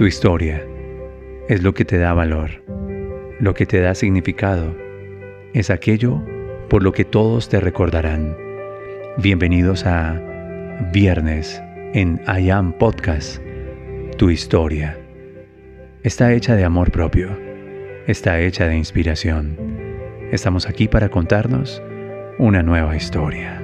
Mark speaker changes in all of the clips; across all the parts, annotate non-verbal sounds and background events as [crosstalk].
Speaker 1: Tu historia es lo que te da valor, lo que te da significado, es aquello por lo que todos te recordarán. Bienvenidos a Viernes en I Am Podcast, tu historia. Está hecha de amor propio, está hecha de inspiración. Estamos aquí para contarnos una nueva historia.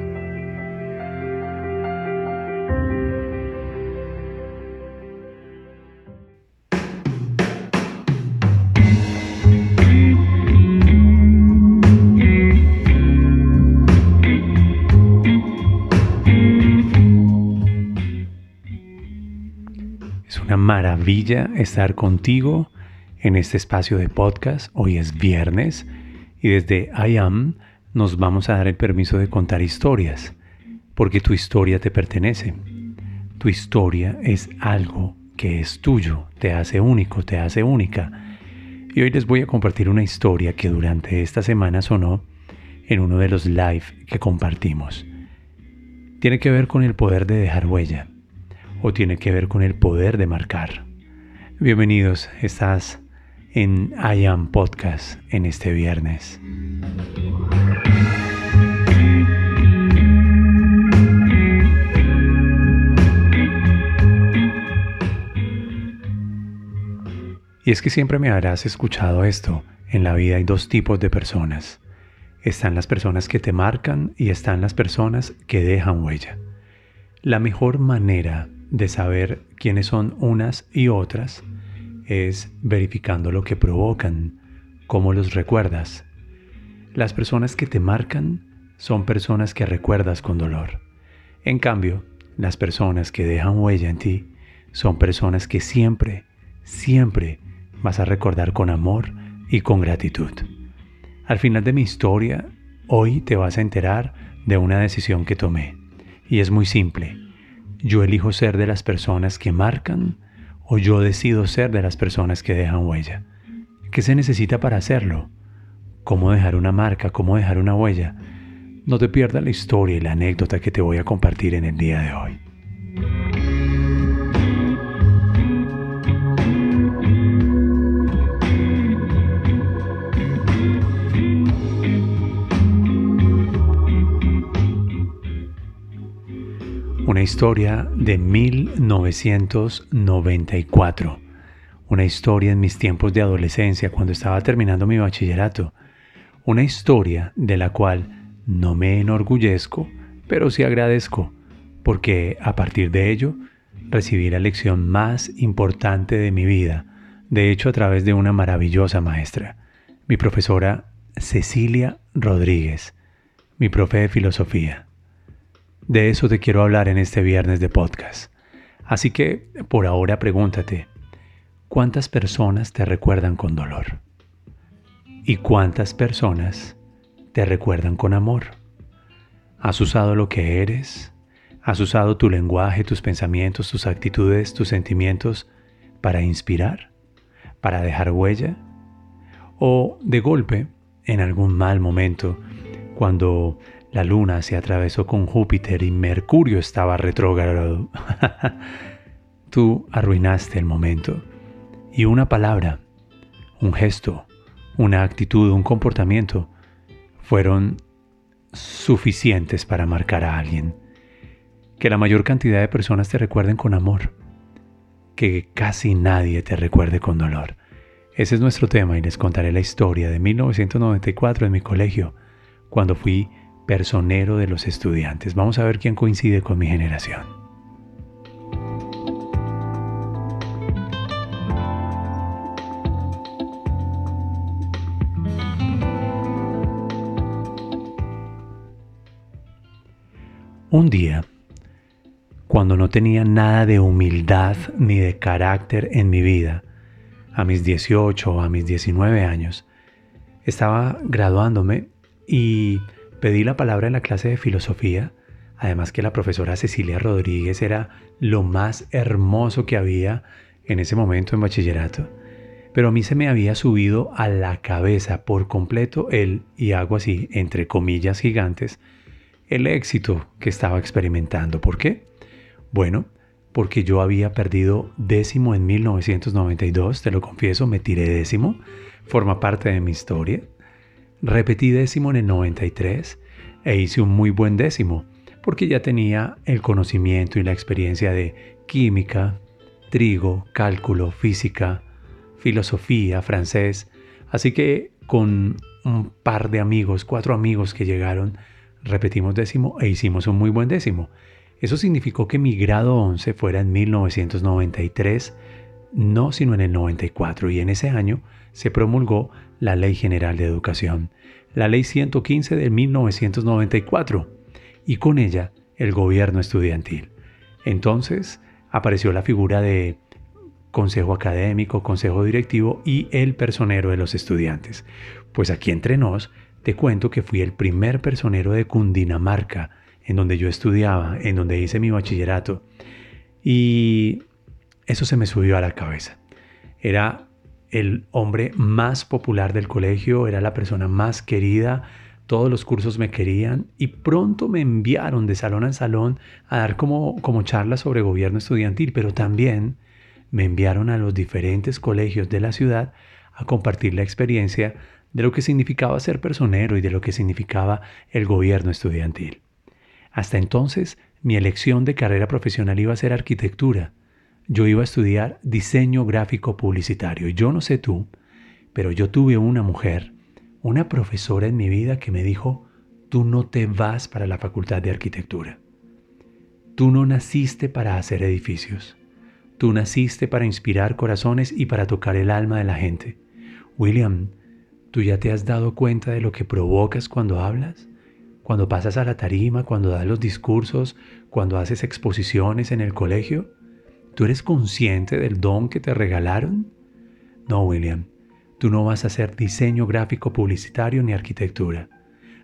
Speaker 1: Maravilla estar contigo en este espacio de podcast. Hoy es viernes y desde I Am nos vamos a dar el permiso de contar historias, porque tu historia te pertenece. Tu historia es algo que es tuyo, te hace único, te hace única. Y hoy les voy a compartir una historia que durante esta semana sonó en uno de los live que compartimos. Tiene que ver con el poder de dejar huella o tiene que ver con el poder de marcar. Bienvenidos, estás en I Am Podcast en este viernes. Y es que siempre me habrás escuchado esto. En la vida hay dos tipos de personas. Están las personas que te marcan y están las personas que dejan huella. La mejor manera de saber quiénes son unas y otras es verificando lo que provocan, cómo los recuerdas. Las personas que te marcan son personas que recuerdas con dolor. En cambio, las personas que dejan huella en ti son personas que siempre, siempre vas a recordar con amor y con gratitud. Al final de mi historia, hoy te vas a enterar de una decisión que tomé. Y es muy simple yo elijo ser de las personas que marcan o yo decido ser de las personas que dejan huella. ¿Qué se necesita para hacerlo? ¿Cómo dejar una marca? ¿Cómo dejar una huella? No te pierdas la historia y la anécdota que te voy a compartir en el día de hoy. Una historia de 1994. Una historia en mis tiempos de adolescencia cuando estaba terminando mi bachillerato. Una historia de la cual no me enorgullezco, pero sí agradezco, porque a partir de ello recibí la lección más importante de mi vida, de hecho a través de una maravillosa maestra, mi profesora Cecilia Rodríguez, mi profe de filosofía. De eso te quiero hablar en este viernes de podcast. Así que por ahora pregúntate, ¿cuántas personas te recuerdan con dolor? ¿Y cuántas personas te recuerdan con amor? ¿Has usado lo que eres? ¿Has usado tu lenguaje, tus pensamientos, tus actitudes, tus sentimientos para inspirar? ¿Para dejar huella? ¿O de golpe, en algún mal momento, cuando la luna se atravesó con Júpiter y Mercurio estaba retrógrado. [laughs] Tú arruinaste el momento. Y una palabra, un gesto, una actitud, un comportamiento fueron suficientes para marcar a alguien. Que la mayor cantidad de personas te recuerden con amor. Que casi nadie te recuerde con dolor. Ese es nuestro tema y les contaré la historia de 1994 en mi colegio, cuando fui personero de los estudiantes. Vamos a ver quién coincide con mi generación. Un día, cuando no tenía nada de humildad ni de carácter en mi vida, a mis 18 o a mis 19 años, estaba graduándome y Pedí la palabra en la clase de filosofía, además que la profesora Cecilia Rodríguez era lo más hermoso que había en ese momento en bachillerato. Pero a mí se me había subido a la cabeza por completo el, y hago así, entre comillas gigantes, el éxito que estaba experimentando. ¿Por qué? Bueno, porque yo había perdido décimo en 1992, te lo confieso, me tiré décimo, forma parte de mi historia. Repetí décimo en el 93 e hice un muy buen décimo, porque ya tenía el conocimiento y la experiencia de química, trigo, cálculo, física, filosofía, francés. Así que con un par de amigos, cuatro amigos que llegaron, repetimos décimo e hicimos un muy buen décimo. Eso significó que mi grado 11 fuera en 1993, no sino en el 94, y en ese año se promulgó la Ley General de Educación, la Ley 115 de 1994, y con ella el gobierno estudiantil. Entonces apareció la figura de consejo académico, consejo directivo y el personero de los estudiantes. Pues aquí entre nos, te cuento que fui el primer personero de Cundinamarca, en donde yo estudiaba, en donde hice mi bachillerato. Y eso se me subió a la cabeza. Era el hombre más popular del colegio, era la persona más querida, todos los cursos me querían y pronto me enviaron de salón en salón a dar como, como charlas sobre gobierno estudiantil, pero también me enviaron a los diferentes colegios de la ciudad a compartir la experiencia de lo que significaba ser personero y de lo que significaba el gobierno estudiantil. Hasta entonces, mi elección de carrera profesional iba a ser arquitectura. Yo iba a estudiar diseño gráfico publicitario. Yo no sé tú, pero yo tuve una mujer, una profesora en mi vida que me dijo, tú no te vas para la facultad de arquitectura. Tú no naciste para hacer edificios. Tú naciste para inspirar corazones y para tocar el alma de la gente. William, ¿tú ya te has dado cuenta de lo que provocas cuando hablas? cuando pasas a la tarima, cuando das los discursos, cuando haces exposiciones en el colegio? ¿Tú eres consciente del don que te regalaron? No, William, tú no vas a hacer diseño gráfico publicitario ni arquitectura.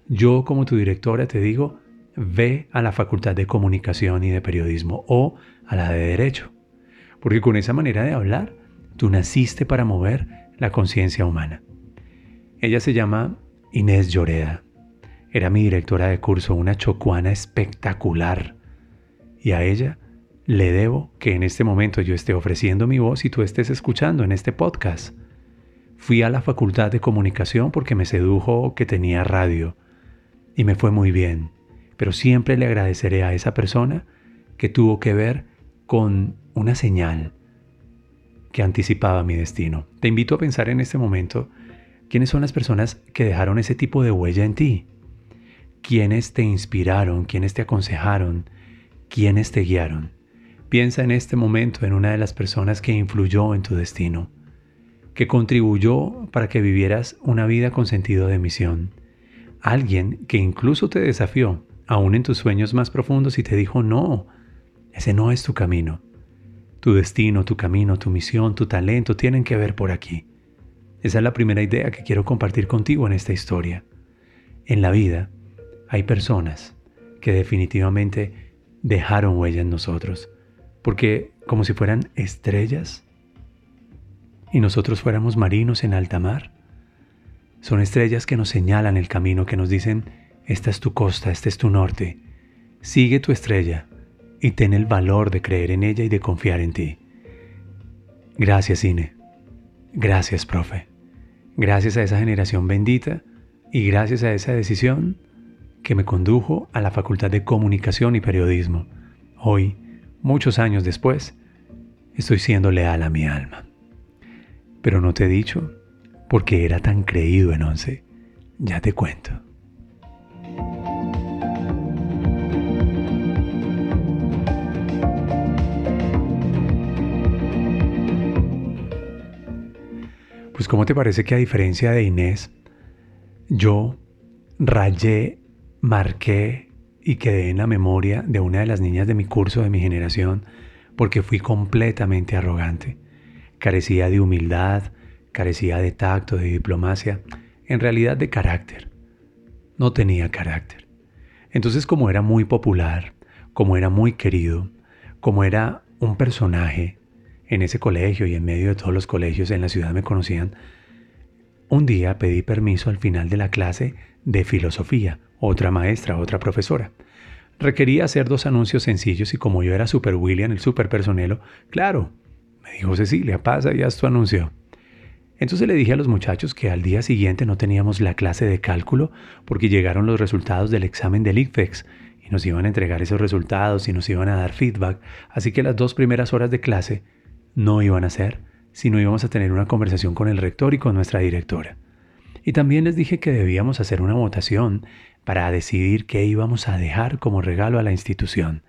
Speaker 1: Yo como tu directora te digo, ve a la Facultad de Comunicación y de Periodismo o a la de Derecho. Porque con esa manera de hablar, tú naciste para mover la conciencia humana. Ella se llama Inés Lloreda. Era mi directora de curso, una chocuana espectacular. Y a ella le debo que en este momento yo esté ofreciendo mi voz y tú estés escuchando en este podcast. Fui a la facultad de comunicación porque me sedujo que tenía radio y me fue muy bien, pero siempre le agradeceré a esa persona que tuvo que ver con una señal que anticipaba mi destino. Te invito a pensar en este momento quiénes son las personas que dejaron ese tipo de huella en ti quiénes te inspiraron, quiénes te aconsejaron, quiénes te guiaron. Piensa en este momento en una de las personas que influyó en tu destino, que contribuyó para que vivieras una vida con sentido de misión. Alguien que incluso te desafió, aún en tus sueños más profundos, y te dijo, no, ese no es tu camino. Tu destino, tu camino, tu misión, tu talento tienen que ver por aquí. Esa es la primera idea que quiero compartir contigo en esta historia. En la vida, hay personas que definitivamente dejaron huella en nosotros, porque como si fueran estrellas y nosotros fuéramos marinos en alta mar, son estrellas que nos señalan el camino, que nos dicen, esta es tu costa, este es tu norte, sigue tu estrella y ten el valor de creer en ella y de confiar en ti. Gracias, Ine. Gracias, profe. Gracias a esa generación bendita y gracias a esa decisión que me condujo a la Facultad de Comunicación y Periodismo. Hoy, muchos años después, estoy siendo leal a mi alma. Pero no te he dicho por qué era tan creído en once. Ya te cuento. Pues ¿cómo te parece que a diferencia de Inés, yo rayé marqué y quedé en la memoria de una de las niñas de mi curso, de mi generación, porque fui completamente arrogante. Carecía de humildad, carecía de tacto, de diplomacia, en realidad de carácter. No tenía carácter. Entonces como era muy popular, como era muy querido, como era un personaje en ese colegio y en medio de todos los colegios en la ciudad me conocían, un día pedí permiso al final de la clase de filosofía otra maestra, otra profesora. Requería hacer dos anuncios sencillos y como yo era Super William, el super personelo, claro, me dijo Cecilia, pasa y haz tu anuncio. Entonces le dije a los muchachos que al día siguiente no teníamos la clase de cálculo porque llegaron los resultados del examen del ICFEX y nos iban a entregar esos resultados y nos iban a dar feedback, así que las dos primeras horas de clase no iban a ser, sino íbamos a tener una conversación con el rector y con nuestra directora. Y también les dije que debíamos hacer una votación para decidir qué íbamos a dejar como regalo a la institución.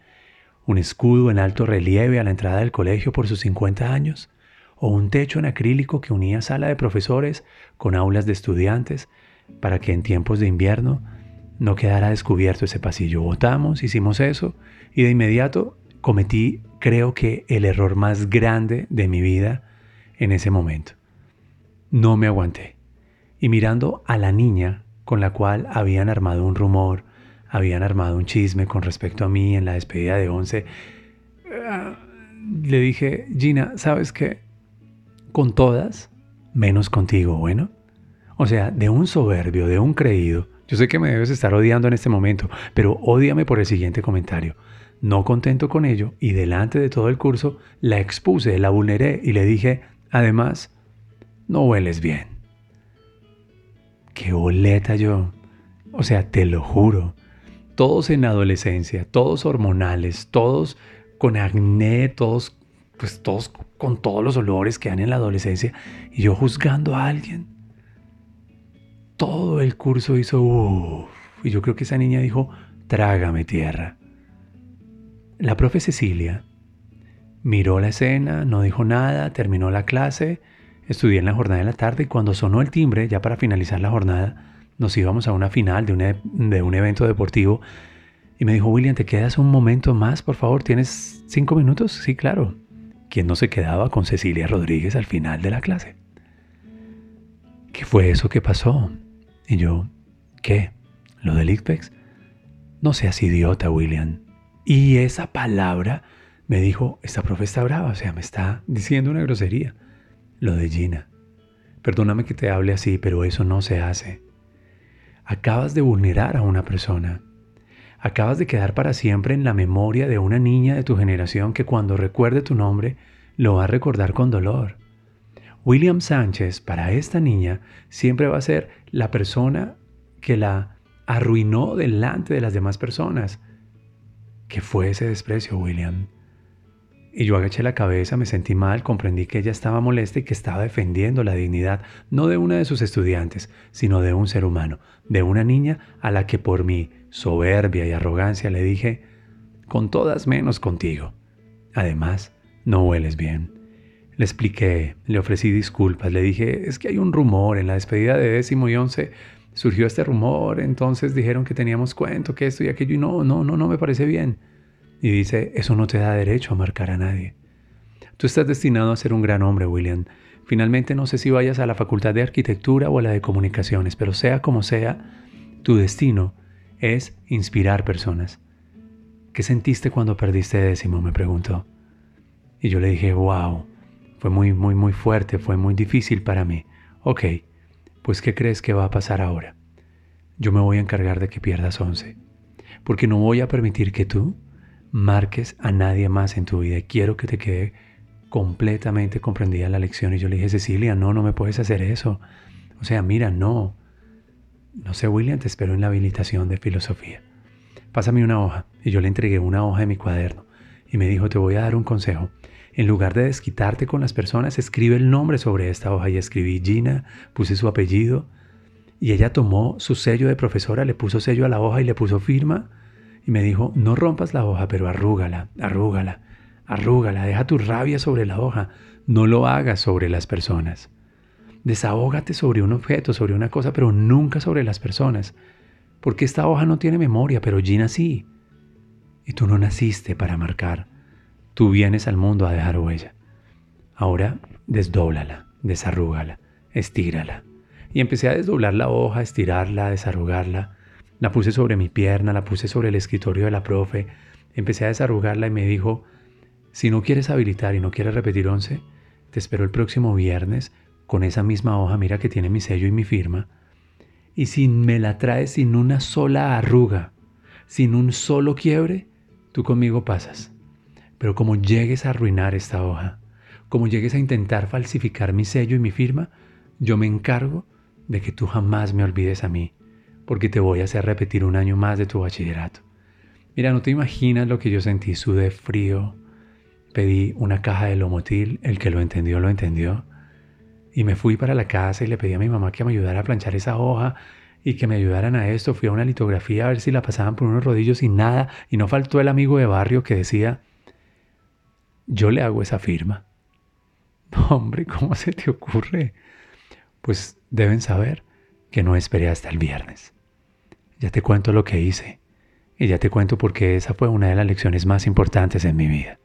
Speaker 1: Un escudo en alto relieve a la entrada del colegio por sus 50 años, o un techo en acrílico que unía sala de profesores con aulas de estudiantes para que en tiempos de invierno no quedara descubierto ese pasillo. Votamos, hicimos eso y de inmediato cometí, creo que, el error más grande de mi vida en ese momento. No me aguanté. Y mirando a la niña con la cual habían armado un rumor, habían armado un chisme con respecto a mí en la despedida de once, ah, le dije, Gina, ¿sabes qué? con todas, menos contigo, bueno. O sea, de un soberbio, de un creído. Yo sé que me debes estar odiando en este momento, pero ódiame por el siguiente comentario. No contento con ello, y delante de todo el curso, la expuse, la vulneré y le dije, además, no hueles bien. Qué boleta yo. O sea, te lo juro. Todos en adolescencia, todos hormonales, todos con acné, todos pues todos con todos los olores que dan en la adolescencia, y yo juzgando a alguien. Todo el curso hizo uff, y yo creo que esa niña dijo, trágame tierra. La profe Cecilia miró la escena, no dijo nada, terminó la clase, estudié en la jornada de la tarde y cuando sonó el timbre, ya para finalizar la jornada, nos íbamos a una final de un, e, evento deportivo y me dijo, William, ¿te quedas un momento más, por favor? ¿Tienes cinco minutos? Sí, claro. ¿Quién no se quedaba con Cecilia Rodríguez al final de la clase? ¿Qué fue eso que pasó? Y yo, ¿qué? ¿Lo del ICPEX? No seas idiota, William. Y esa palabra me dijo, esta profe está brava, o sea, me está diciendo una grosería. Lo de Gina. Perdóname que te hable así, pero eso no se hace. Acabas de vulnerar a una persona. Acabas de quedar para siempre en la memoria de una niña de tu generación que cuando recuerde tu nombre lo va a recordar con dolor. William Sánchez para esta niña siempre va a ser la persona que la arruinó delante de las demás personas. ¿Qué fue ese desprecio, William? Y yo agaché la cabeza, me sentí mal, comprendí que ella estaba molesta y que estaba defendiendo la dignidad no de una de sus estudiantes, sino de un ser humano, de una niña a la que por mi soberbia y arrogancia le dije, con todas menos contigo. Además, no hueles bien. Le expliqué, le ofrecí disculpas, le dije, es que hay un rumor, en la despedida de décimo y once surgió este rumor, entonces dijeron que teníamos cuento, que esto y aquello, y no, no, no, no me parece bien. Y dice, eso no te da derecho a marcar a nadie. Tú estás destinado a ser un gran hombre, William. Finalmente no sé si vayas a la facultad de arquitectura o a la de comunicaciones, pero sea como sea, tu destino es inspirar personas. ¿Qué sentiste cuando perdiste décimo? me preguntó. Y yo le dije, wow, fue muy, muy, muy fuerte, fue muy difícil para mí. Ok, pues ¿qué crees que va a pasar ahora? Yo me voy a encargar de que pierdas once, porque no voy a permitir que tú marques a nadie más en tu vida. Quiero que te quede completamente comprendida la lección. Y yo le dije, Cecilia, no, no me puedes hacer eso. O sea, mira, no. No sé, William, te espero en la habilitación de filosofía. Pásame una hoja. Y yo le entregué una hoja de mi cuaderno. Y me dijo, te voy a dar un consejo. En lugar de desquitarte con las personas, escribe el nombre sobre esta hoja. Y escribí Gina, puse su apellido. Y ella tomó su sello de profesora, le puso sello a la hoja y le puso firma y me dijo, no rompas la hoja, pero arrúgala, arrúgala, arrúgala, deja tu rabia sobre la hoja, no lo hagas sobre las personas. Desahógate sobre un objeto, sobre una cosa, pero nunca sobre las personas, porque esta hoja no tiene memoria, pero Gina sí. Y tú no naciste para marcar, tú vienes al mundo a dejar huella. Ahora desdóblala, desarrúgala, estírala. Y empecé a desdoblar la hoja, estirarla, desarrugarla la puse sobre mi pierna, la puse sobre el escritorio de la profe, empecé a desarrugarla y me dijo, si no quieres habilitar y no quieres repetir 11, te espero el próximo viernes con esa misma hoja, mira que tiene mi sello y mi firma, y si me la traes sin una sola arruga, sin un solo quiebre, tú conmigo pasas. Pero como llegues a arruinar esta hoja, como llegues a intentar falsificar mi sello y mi firma, yo me encargo de que tú jamás me olvides a mí, porque te voy a hacer repetir un año más de tu bachillerato. Mira, no te imaginas lo que yo sentí, sudé frío, pedí una caja de lomotil, el que lo entendió, lo entendió, y me fui para la casa y le pedí a mi mamá que me ayudara a planchar esa hoja y que me ayudaran a esto. Fui a una litografía a ver si la pasaban por unos rodillos y nada, y no faltó el amigo de barrio que decía, yo le hago esa firma. [laughs] Hombre, ¿cómo se te ocurre? Pues deben saber que no esperé hasta el viernes. Ya te cuento lo que hice y ya te cuento por qué esa fue una de las lecciones más importantes en mi vida.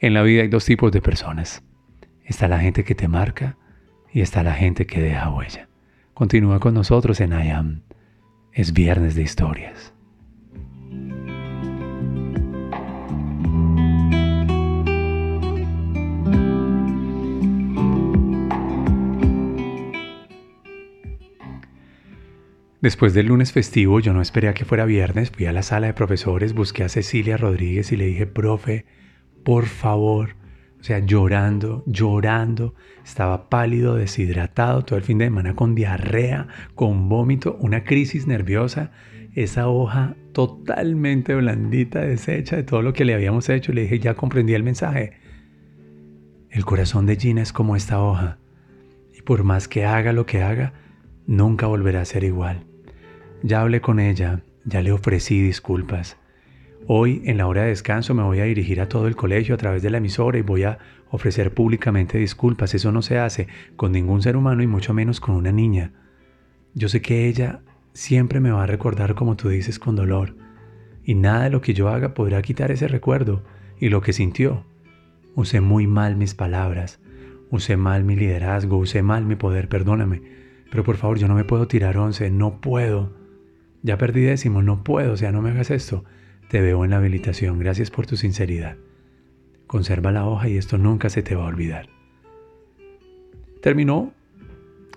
Speaker 1: En la vida hay dos tipos de personas. Está la gente que te marca y está la gente que deja huella. Continúa con nosotros en I Am. Es viernes de historias. Después del lunes festivo, yo no esperé a que fuera viernes, fui a la sala de profesores, busqué a Cecilia Rodríguez y le dije, profe, por favor, o sea, llorando, llorando, estaba pálido, deshidratado, todo el fin de semana con diarrea, con vómito, una crisis nerviosa, esa hoja totalmente blandita, deshecha de todo lo que le habíamos hecho. Le dije, ya comprendí el mensaje. El corazón de Gina es como esta hoja, y por más que haga lo que haga, nunca volverá a ser igual. Ya hablé con ella, ya le ofrecí disculpas. Hoy, en la hora de descanso, me voy a dirigir a todo el colegio a través de la emisora y voy a ofrecer públicamente disculpas. Eso no se hace con ningún ser humano y mucho menos con una niña. Yo sé que ella siempre me va a recordar como tú dices con dolor, y nada de lo que yo haga podrá quitar ese recuerdo y lo que sintió. Usé muy mal mis palabras, usé mal mi liderazgo, usé mal mi poder, perdóname, pero por favor yo no me puedo tirar once, no puedo. Ya perdí décimo, no puedo, o sea, no me hagas esto. Te veo en la habilitación, gracias por tu sinceridad. Conserva la hoja y esto nunca se te va a olvidar. Terminó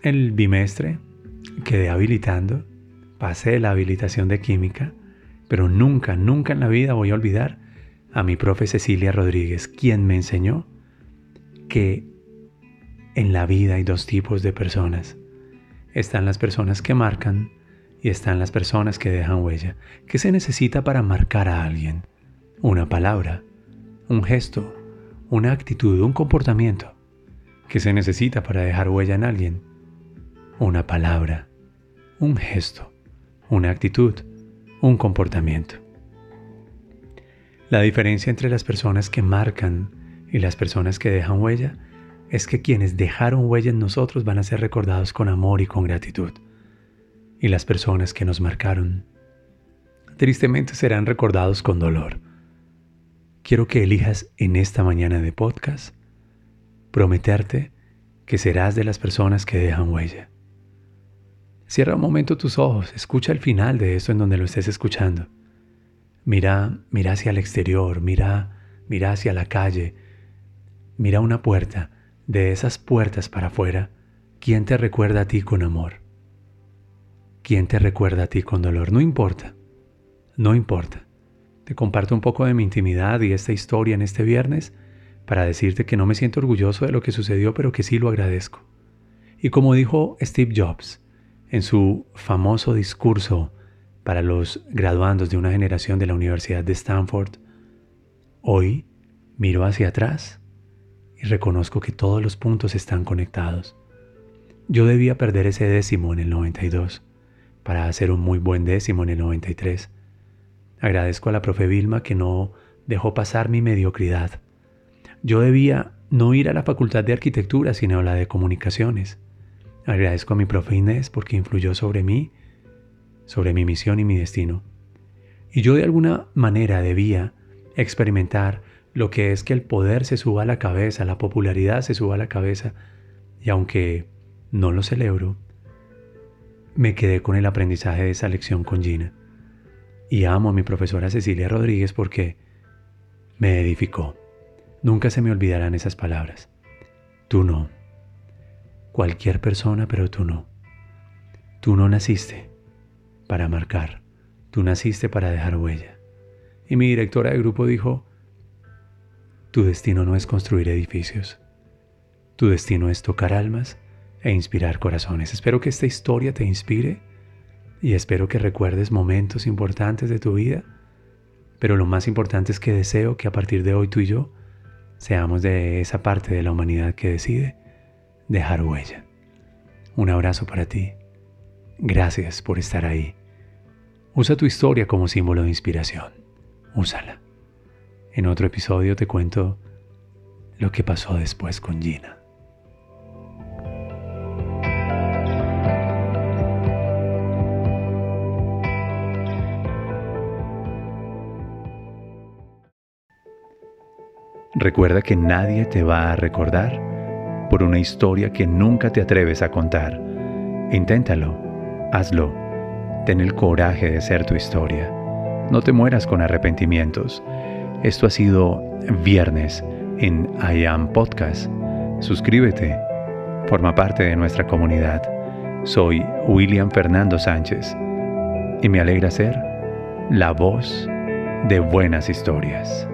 Speaker 1: el bimestre, quedé habilitando, pasé la habilitación de química, pero nunca, nunca en la vida voy a olvidar a mi profe Cecilia Rodríguez, quien me enseñó que en la vida hay dos tipos de personas. Están las personas que marcan y están las personas que dejan huella. ¿Qué se necesita para marcar a alguien? Una palabra, un gesto, una actitud, un comportamiento. ¿Qué se necesita para dejar huella en alguien? Una palabra, un gesto, una actitud, un comportamiento. La diferencia entre las personas que marcan y las personas que dejan huella es que quienes dejaron huella en nosotros van a ser recordados con amor y con gratitud y las personas que nos marcaron. Tristemente serán recordados con dolor. Quiero que elijas en esta mañana de podcast prometerte que serás de las personas que dejan huella. Cierra un momento tus ojos, escucha el final de esto en donde lo estés escuchando. Mira, mira hacia el exterior, mira, mira hacia la calle, mira una puerta, de esas puertas para afuera, ¿quién te recuerda a ti con amor? Quién te recuerda a ti con dolor. No importa, no importa. Te comparto un poco de mi intimidad y esta historia en este viernes para decirte que no me siento orgulloso de lo que sucedió, pero que sí lo agradezco. Y como dijo Steve Jobs en su famoso discurso para los graduandos de una generación de la Universidad de Stanford, hoy miro hacia atrás y reconozco que todos los puntos están conectados. Yo debía perder ese décimo en el 92 para hacer un muy buen décimo en el 93. Agradezco a la profe Vilma que no dejó pasar mi mediocridad. Yo debía no ir a la facultad de arquitectura, sino a la de comunicaciones. Agradezco a mi profe Inés porque influyó sobre mí, sobre mi misión y mi destino. Y yo de alguna manera debía experimentar lo que es que el poder se suba a la cabeza, la popularidad se suba a la cabeza, y aunque no lo celebro, me quedé con el aprendizaje de esa lección con Gina. Y amo a mi profesora Cecilia Rodríguez porque me edificó. Nunca se me olvidarán esas palabras. Tú no. Cualquier persona, pero tú no. Tú no naciste para marcar. Tú naciste para dejar huella. Y mi directora de grupo dijo, tu destino no es construir edificios. Tu destino es tocar almas e inspirar corazones. Espero que esta historia te inspire y espero que recuerdes momentos importantes de tu vida, pero lo más importante es que deseo que a partir de hoy tú y yo seamos de esa parte de la humanidad que decide dejar huella. Un abrazo para ti. Gracias por estar ahí. Usa tu historia como símbolo de inspiración. Úsala. En otro episodio te cuento lo que pasó después con Gina. Recuerda que nadie te va a recordar por una historia que nunca te atreves a contar. Inténtalo, hazlo, ten el coraje de ser tu historia. No te mueras con arrepentimientos. Esto ha sido viernes en I Am Podcast. Suscríbete, forma parte de nuestra comunidad. Soy William Fernando Sánchez y me alegra ser la voz de buenas historias.